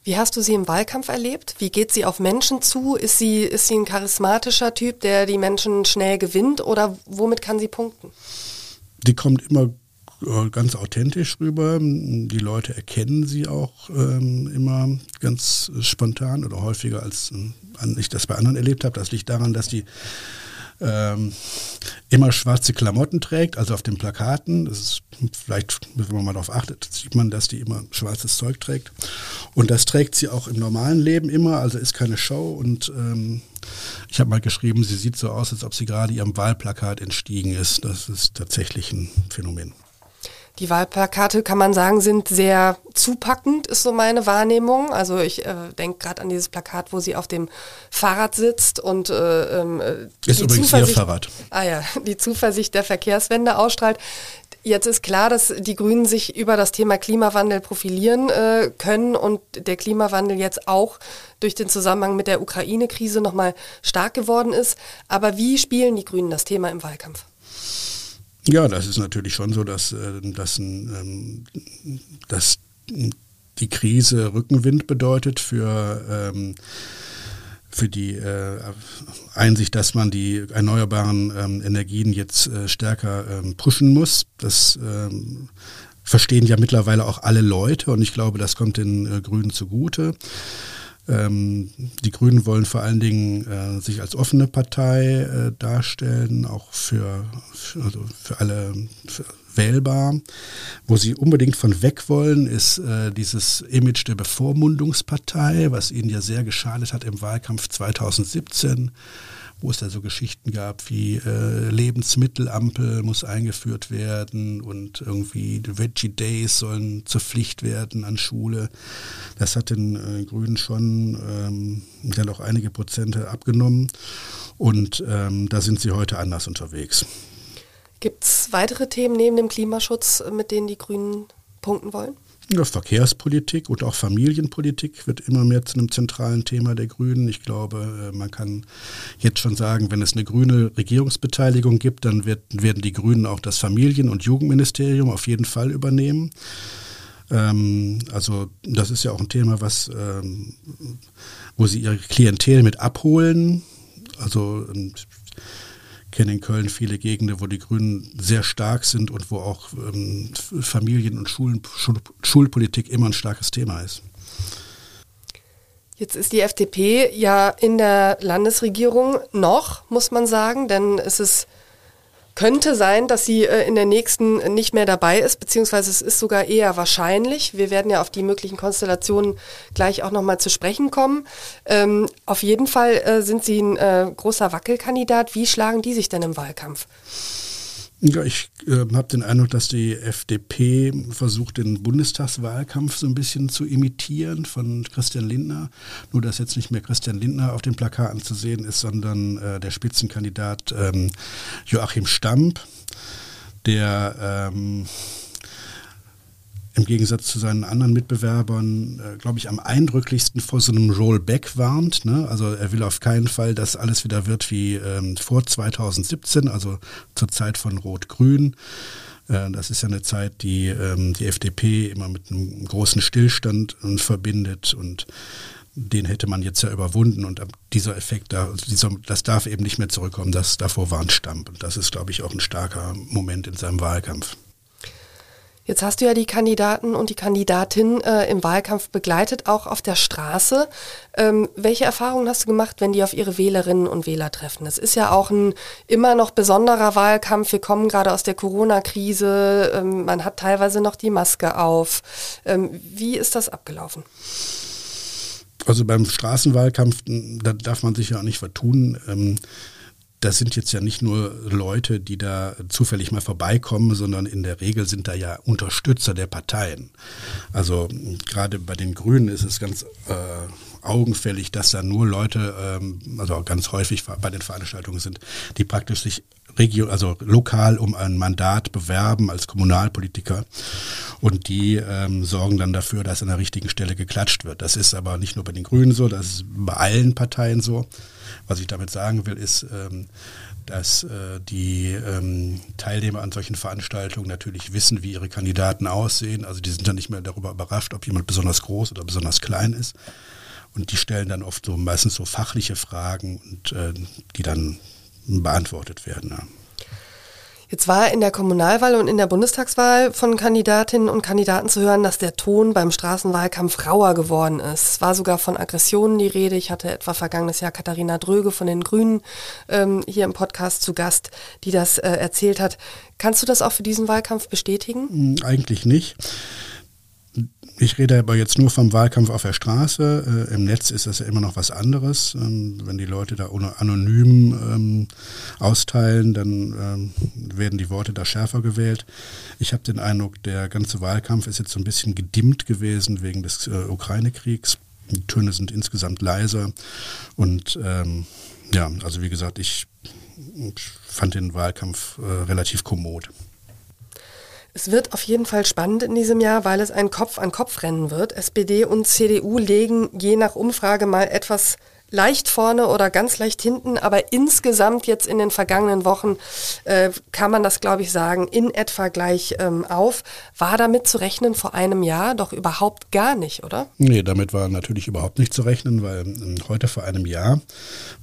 Wie hast du sie im Wahlkampf erlebt? Wie geht sie auf Menschen zu? Ist sie, ist sie ein charismatischer Typ, der die Menschen schnell gewinnt oder womit kann sie punkten? Die kommt immer äh, ganz authentisch rüber. Die Leute erkennen sie auch ähm, immer ganz spontan oder häufiger als äh, ich das bei anderen erlebt habe. Das liegt daran, dass die ähm, immer schwarze Klamotten trägt, also auf den Plakaten. Das ist vielleicht, wenn man mal darauf achtet, sieht man, dass die immer schwarzes Zeug trägt. Und das trägt sie auch im normalen Leben immer, also ist keine Show. Und ähm, ich habe mal geschrieben, sie sieht so aus, als ob sie gerade ihrem Wahlplakat entstiegen ist. Das ist tatsächlich ein Phänomen. Die Wahlplakate, kann man sagen, sind sehr zupackend, ist so meine Wahrnehmung. Also ich äh, denke gerade an dieses Plakat, wo sie auf dem Fahrrad sitzt und äh, ähm, äh, ist übrigens ihr Fahrrad. Ah ja, die Zuversicht der Verkehrswende ausstrahlt. Jetzt ist klar, dass die Grünen sich über das Thema Klimawandel profilieren äh, können und der Klimawandel jetzt auch durch den Zusammenhang mit der Ukraine-Krise nochmal stark geworden ist. Aber wie spielen die Grünen das Thema im Wahlkampf? Ja, das ist natürlich schon so, dass, äh, dass, ähm, dass die Krise Rückenwind bedeutet für, ähm, für die äh, Einsicht, dass man die erneuerbaren ähm, Energien jetzt äh, stärker pushen muss. Das verstehen ja mittlerweile auch alle Leute und ich glaube, das kommt den Grünen zugute. Ähm, die Grünen wollen vor allen Dingen äh, sich als offene Partei äh, darstellen, auch für, für, also für alle für wählbar. Wo sie unbedingt von weg wollen, ist äh, dieses Image der Bevormundungspartei, was ihnen ja sehr geschadet hat im Wahlkampf 2017 wo es da so Geschichten gab wie äh, Lebensmittelampel muss eingeführt werden und irgendwie Veggie Days sollen zur Pflicht werden an Schule. Das hat den äh, Grünen schon ähm, dann auch einige Prozente abgenommen und ähm, da sind sie heute anders unterwegs. Gibt es weitere Themen neben dem Klimaschutz, mit denen die Grünen punkten wollen? Verkehrspolitik und auch Familienpolitik wird immer mehr zu einem zentralen Thema der Grünen. Ich glaube, äh, man kann jetzt schon sagen, wenn es eine grüne Regierungsbeteiligung gibt, dann wird, werden die Grünen auch das Familien- und Jugendministerium auf jeden Fall übernehmen. Ähm, also das ist ja auch ein Thema, was, ähm, wo sie ihre Klientel mit abholen. Also kenne in Köln viele Gegenden, wo die Grünen sehr stark sind und wo auch ähm, Familien- und Schulen, Schul Schulpolitik immer ein starkes Thema ist. Jetzt ist die FDP ja in der Landesregierung noch, muss man sagen, denn es ist könnte sein, dass sie äh, in der nächsten nicht mehr dabei ist, beziehungsweise es ist sogar eher wahrscheinlich. Wir werden ja auf die möglichen Konstellationen gleich auch nochmal zu sprechen kommen. Ähm, auf jeden Fall äh, sind sie ein äh, großer Wackelkandidat. Wie schlagen die sich denn im Wahlkampf? Ja, ich äh, habe den Eindruck, dass die FDP versucht, den Bundestagswahlkampf so ein bisschen zu imitieren von Christian Lindner. Nur, dass jetzt nicht mehr Christian Lindner auf den Plakaten zu sehen ist, sondern äh, der Spitzenkandidat ähm, Joachim Stamp, der ähm, im Gegensatz zu seinen anderen Mitbewerbern, äh, glaube ich, am eindrücklichsten vor so einem Rollback warnt. Ne? Also er will auf keinen Fall, dass alles wieder wird wie ähm, vor 2017, also zur Zeit von Rot-Grün. Äh, das ist ja eine Zeit, die ähm, die FDP immer mit einem großen Stillstand äh, verbindet und den hätte man jetzt ja überwunden und dieser Effekt, da, dieser, das darf eben nicht mehr zurückkommen, das davor war ein Stamp. Und das ist, glaube ich, auch ein starker Moment in seinem Wahlkampf. Jetzt hast du ja die Kandidaten und die Kandidatin äh, im Wahlkampf begleitet, auch auf der Straße. Ähm, welche Erfahrungen hast du gemacht, wenn die auf ihre Wählerinnen und Wähler treffen? Es ist ja auch ein immer noch besonderer Wahlkampf. Wir kommen gerade aus der Corona-Krise. Ähm, man hat teilweise noch die Maske auf. Ähm, wie ist das abgelaufen? Also beim Straßenwahlkampf, da darf man sich ja auch nicht vertun. Das sind jetzt ja nicht nur Leute, die da zufällig mal vorbeikommen, sondern in der Regel sind da ja Unterstützer der Parteien. Also gerade bei den Grünen ist es ganz äh, augenfällig, dass da nur Leute, ähm, also ganz häufig bei den Veranstaltungen sind, die praktisch sich Region, also lokal um ein Mandat bewerben als Kommunalpolitiker und die ähm, sorgen dann dafür, dass an der richtigen Stelle geklatscht wird. Das ist aber nicht nur bei den Grünen so, das ist bei allen Parteien so. Was ich damit sagen will, ist, ähm, dass äh, die ähm, Teilnehmer an solchen Veranstaltungen natürlich wissen, wie ihre Kandidaten aussehen. Also die sind dann nicht mehr darüber überrascht, ob jemand besonders groß oder besonders klein ist. Und die stellen dann oft so meistens so fachliche Fragen und äh, die dann beantwortet werden. Ja. Jetzt war in der Kommunalwahl und in der Bundestagswahl von Kandidatinnen und Kandidaten zu hören, dass der Ton beim Straßenwahlkampf rauer geworden ist. Es war sogar von Aggressionen die Rede. Ich hatte etwa vergangenes Jahr Katharina Dröge von den Grünen ähm, hier im Podcast zu Gast, die das äh, erzählt hat. Kannst du das auch für diesen Wahlkampf bestätigen? Hm, eigentlich nicht. Ich rede aber jetzt nur vom Wahlkampf auf der Straße. Äh, Im Netz ist das ja immer noch was anderes. Ähm, wenn die Leute da anonym ähm, austeilen, dann ähm, werden die Worte da schärfer gewählt. Ich habe den Eindruck, der ganze Wahlkampf ist jetzt so ein bisschen gedimmt gewesen wegen des äh, Ukraine-Kriegs. Die Töne sind insgesamt leiser. Und ja, also wie gesagt, ich fand den Wahlkampf äh, relativ kommod. Es wird auf jeden Fall spannend in diesem Jahr, weil es ein Kopf-an-Kopf-Rennen wird. SPD und CDU legen je nach Umfrage mal etwas leicht vorne oder ganz leicht hinten, aber insgesamt jetzt in den vergangenen Wochen äh, kann man das, glaube ich, sagen, in etwa gleich ähm, auf. War damit zu rechnen vor einem Jahr doch überhaupt gar nicht, oder? Nee, damit war natürlich überhaupt nicht zu rechnen, weil äh, heute vor einem Jahr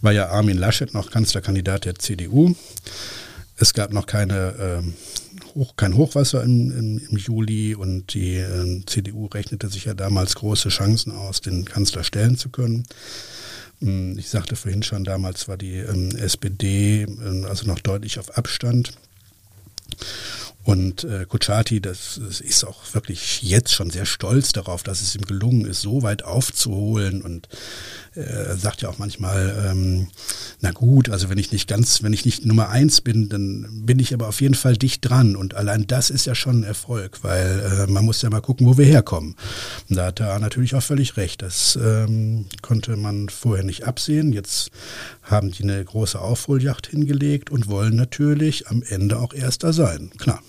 war ja Armin Laschet noch Kanzlerkandidat der CDU. Es gab noch keine äh, Hoch, kein Hochwasser im, im, im Juli und die äh, CDU rechnete sich ja damals große Chancen aus, den Kanzler stellen zu können. Hm, ich sagte vorhin schon, damals war die ähm, SPD äh, also noch deutlich auf Abstand. Und äh, Kuchati, das, das, ist auch wirklich jetzt schon sehr stolz darauf, dass es ihm gelungen ist, so weit aufzuholen und äh, sagt ja auch manchmal, ähm, na gut, also wenn ich nicht ganz, wenn ich nicht Nummer eins bin, dann bin ich aber auf jeden Fall dicht dran. Und allein das ist ja schon ein Erfolg, weil äh, man muss ja mal gucken, wo wir herkommen. Und da hat er natürlich auch völlig recht. Das ähm, konnte man vorher nicht absehen. Jetzt haben die eine große Aufholjacht hingelegt und wollen natürlich am Ende auch Erster sein. Klar.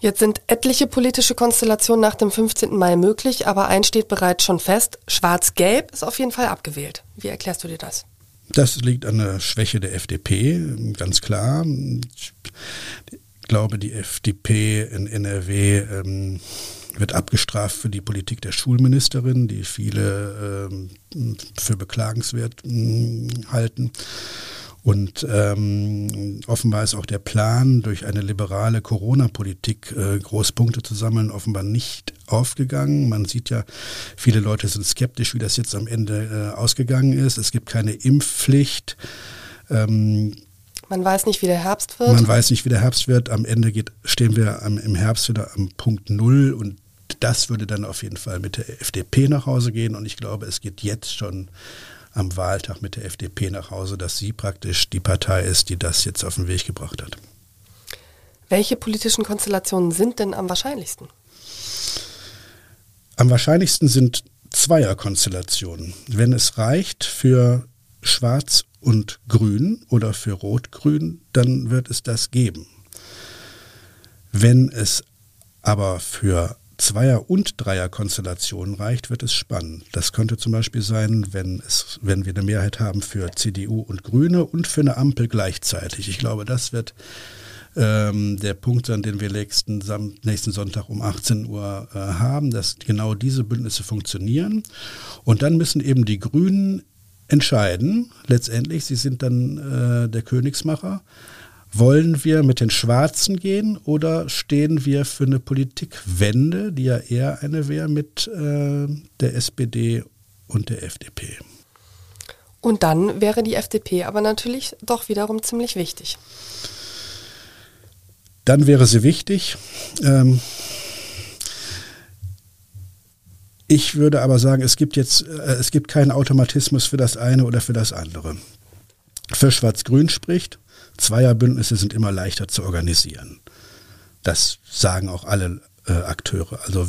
Jetzt sind etliche politische Konstellationen nach dem 15. Mai möglich, aber eins steht bereits schon fest. Schwarz-Gelb ist auf jeden Fall abgewählt. Wie erklärst du dir das? Das liegt an der Schwäche der FDP, ganz klar. Ich glaube, die FDP in NRW ähm, wird abgestraft für die Politik der Schulministerin, die viele ähm, für beklagenswert äh, halten. Und ähm, offenbar ist auch der Plan, durch eine liberale Corona-Politik äh, Großpunkte zu sammeln, offenbar nicht aufgegangen. Man sieht ja, viele Leute sind skeptisch, wie das jetzt am Ende äh, ausgegangen ist. Es gibt keine Impfpflicht. Ähm, man weiß nicht, wie der Herbst wird. Man weiß nicht, wie der Herbst wird. Am Ende geht, stehen wir am, im Herbst wieder am Punkt Null und das würde dann auf jeden Fall mit der FDP nach Hause gehen. Und ich glaube, es geht jetzt schon am Wahltag mit der FDP nach Hause, dass sie praktisch die Partei ist, die das jetzt auf den Weg gebracht hat. Welche politischen Konstellationen sind denn am wahrscheinlichsten? Am wahrscheinlichsten sind Zweierkonstellationen. Wenn es reicht für Schwarz und Grün oder für Rot-Grün, dann wird es das geben. Wenn es aber für Zweier- und Dreier-Konstellationen reicht, wird es spannend. Das könnte zum Beispiel sein, wenn, es, wenn wir eine Mehrheit haben für CDU und Grüne und für eine Ampel gleichzeitig. Ich glaube, das wird ähm, der Punkt dann, den wir nächsten, nächsten Sonntag um 18 Uhr äh, haben, dass genau diese Bündnisse funktionieren. Und dann müssen eben die Grünen entscheiden, letztendlich, sie sind dann äh, der Königsmacher, wollen wir mit den Schwarzen gehen oder stehen wir für eine Politikwende, die ja eher eine wäre mit äh, der SPD und der FDP? Und dann wäre die FDP aber natürlich doch wiederum ziemlich wichtig. Dann wäre sie wichtig. Ähm, ich würde aber sagen, es gibt jetzt, äh, es gibt keinen Automatismus für das eine oder für das andere. Für Schwarz-Grün spricht, Zweierbündnisse sind immer leichter zu organisieren. Das sagen auch alle äh, Akteure. Also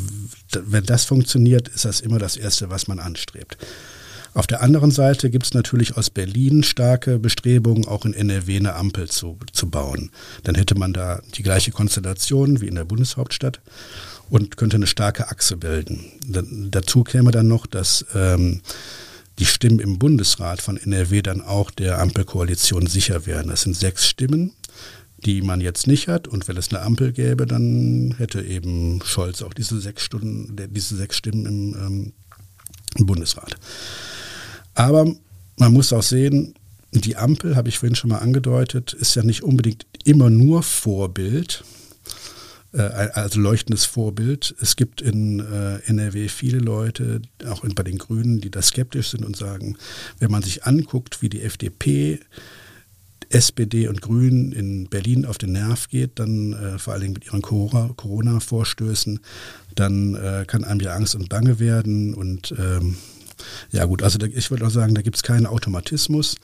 wenn das funktioniert, ist das immer das Erste, was man anstrebt. Auf der anderen Seite gibt es natürlich aus Berlin starke Bestrebungen, auch in NRW eine Ampel zu, zu bauen. Dann hätte man da die gleiche Konstellation wie in der Bundeshauptstadt und könnte eine starke Achse bilden. Da, dazu käme dann noch, dass ähm, die Stimmen im Bundesrat von NRW dann auch der Ampelkoalition sicher wären. Das sind sechs Stimmen, die man jetzt nicht hat. Und wenn es eine Ampel gäbe, dann hätte eben Scholz auch diese sechs Stunden, diese sechs Stimmen im, ähm, im Bundesrat. Aber man muss auch sehen, die Ampel, habe ich vorhin schon mal angedeutet, ist ja nicht unbedingt immer nur Vorbild, äh, also leuchtendes Vorbild. Es gibt in äh, NRW viele Leute, auch bei den Grünen, die da skeptisch sind und sagen, wenn man sich anguckt, wie die FDP SPD und Grünen in Berlin auf den Nerv geht, dann äh, vor allen Dingen mit ihren Corona-Vorstößen, dann äh, kann einem ja Angst und Bange werden und ähm, ja gut, also da, ich würde auch sagen, da gibt es keinen Automatismus.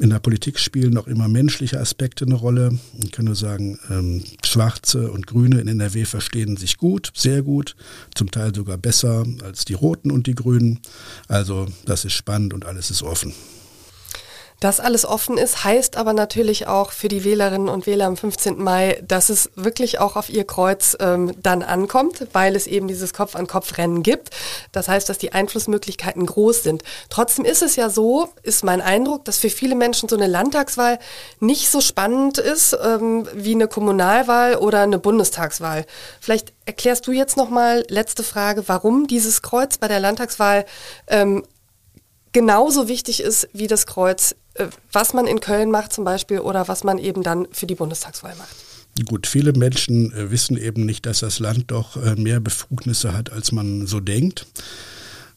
In der Politik spielen noch immer menschliche Aspekte eine Rolle. Ich kann nur sagen, ähm, Schwarze und Grüne in NRW verstehen sich gut, sehr gut, zum Teil sogar besser als die Roten und die Grünen. Also das ist spannend und alles ist offen. Dass alles offen ist, heißt aber natürlich auch für die Wählerinnen und Wähler am 15. Mai, dass es wirklich auch auf ihr Kreuz ähm, dann ankommt, weil es eben dieses Kopf-an-Kopf-Rennen gibt. Das heißt, dass die Einflussmöglichkeiten groß sind. Trotzdem ist es ja so, ist mein Eindruck, dass für viele Menschen so eine Landtagswahl nicht so spannend ist ähm, wie eine Kommunalwahl oder eine Bundestagswahl. Vielleicht erklärst du jetzt nochmal, letzte Frage, warum dieses Kreuz bei der Landtagswahl ähm, genauso wichtig ist wie das Kreuz was man in Köln macht zum Beispiel oder was man eben dann für die Bundestagswahl macht. Gut, viele Menschen äh, wissen eben nicht, dass das Land doch äh, mehr Befugnisse hat, als man so denkt.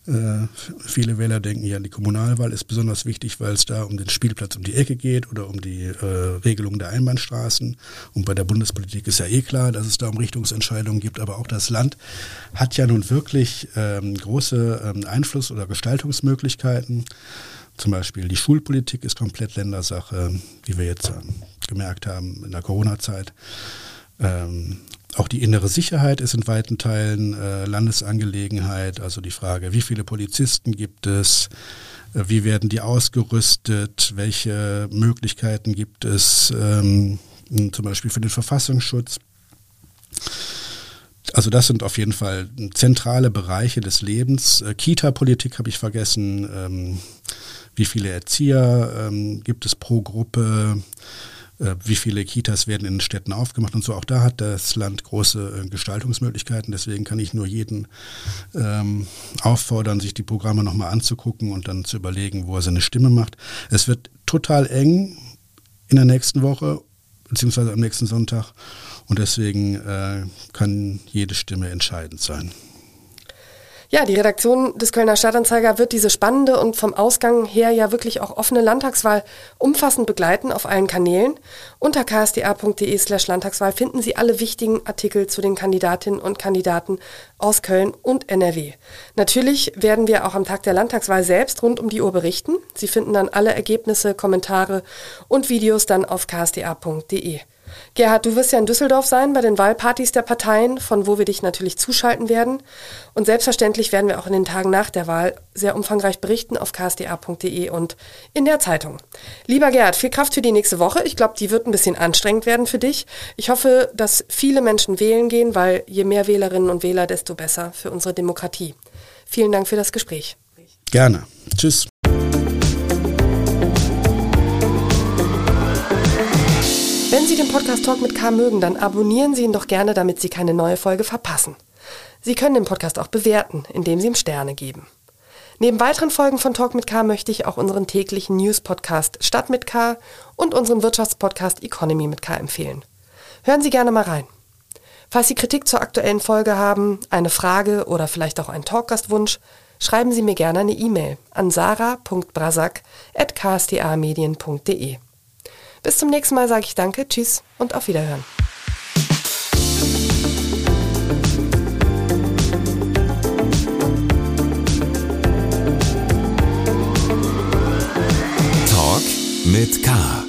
Äh, viele Wähler denken ja, die Kommunalwahl ist besonders wichtig, weil es da um den Spielplatz um die Ecke geht oder um die äh, Regelung der Einbahnstraßen. Und bei der Bundespolitik ist ja eh klar, dass es da um Richtungsentscheidungen gibt. Aber auch das Land hat ja nun wirklich ähm, große ähm, Einfluss- oder Gestaltungsmöglichkeiten. Zum Beispiel die Schulpolitik ist komplett Ländersache, wie wir jetzt ähm, gemerkt haben in der Corona-Zeit. Ähm, auch die innere Sicherheit ist in weiten Teilen äh, Landesangelegenheit. Also die Frage, wie viele Polizisten gibt es? Äh, wie werden die ausgerüstet? Welche Möglichkeiten gibt es ähm, zum Beispiel für den Verfassungsschutz? Also das sind auf jeden Fall zentrale Bereiche des Lebens. Äh, Kita-Politik habe ich vergessen. Ähm, wie viele Erzieher ähm, gibt es pro Gruppe, äh, wie viele Kitas werden in den Städten aufgemacht und so. Auch da hat das Land große äh, Gestaltungsmöglichkeiten. Deswegen kann ich nur jeden ähm, auffordern, sich die Programme nochmal anzugucken und dann zu überlegen, wo er seine Stimme macht. Es wird total eng in der nächsten Woche, beziehungsweise am nächsten Sonntag. Und deswegen äh, kann jede Stimme entscheidend sein. Ja, die Redaktion des Kölner Stadtanzeiger wird diese spannende und vom Ausgang her ja wirklich auch offene Landtagswahl umfassend begleiten auf allen Kanälen. Unter ksda.de slash Landtagswahl finden Sie alle wichtigen Artikel zu den Kandidatinnen und Kandidaten aus Köln und NRW. Natürlich werden wir auch am Tag der Landtagswahl selbst rund um die Uhr berichten. Sie finden dann alle Ergebnisse, Kommentare und Videos dann auf ksda.de. Gerhard, du wirst ja in Düsseldorf sein bei den Wahlpartys der Parteien, von wo wir dich natürlich zuschalten werden. Und selbstverständlich werden wir auch in den Tagen nach der Wahl sehr umfangreich berichten auf ksda.de und in der Zeitung. Lieber Gerhard, viel Kraft für die nächste Woche. Ich glaube, die wird ein bisschen anstrengend werden für dich. Ich hoffe, dass viele Menschen wählen gehen, weil je mehr Wählerinnen und Wähler, desto besser für unsere Demokratie. Vielen Dank für das Gespräch. Gerne. Tschüss. Wenn Sie den Podcast Talk mit K mögen, dann abonnieren Sie ihn doch gerne, damit Sie keine neue Folge verpassen. Sie können den Podcast auch bewerten, indem Sie ihm Sterne geben. Neben weiteren Folgen von Talk mit K möchte ich auch unseren täglichen News-Podcast Stadt mit K und unseren Wirtschaftspodcast Economy mit K empfehlen. Hören Sie gerne mal rein. Falls Sie Kritik zur aktuellen Folge haben, eine Frage oder vielleicht auch einen Talkgastwunsch, schreiben Sie mir gerne eine E-Mail an sarah.brasak.ksta-medien.de. Bis zum nächsten Mal sage ich Danke, Tschüss und auf Wiederhören. Talk mit K.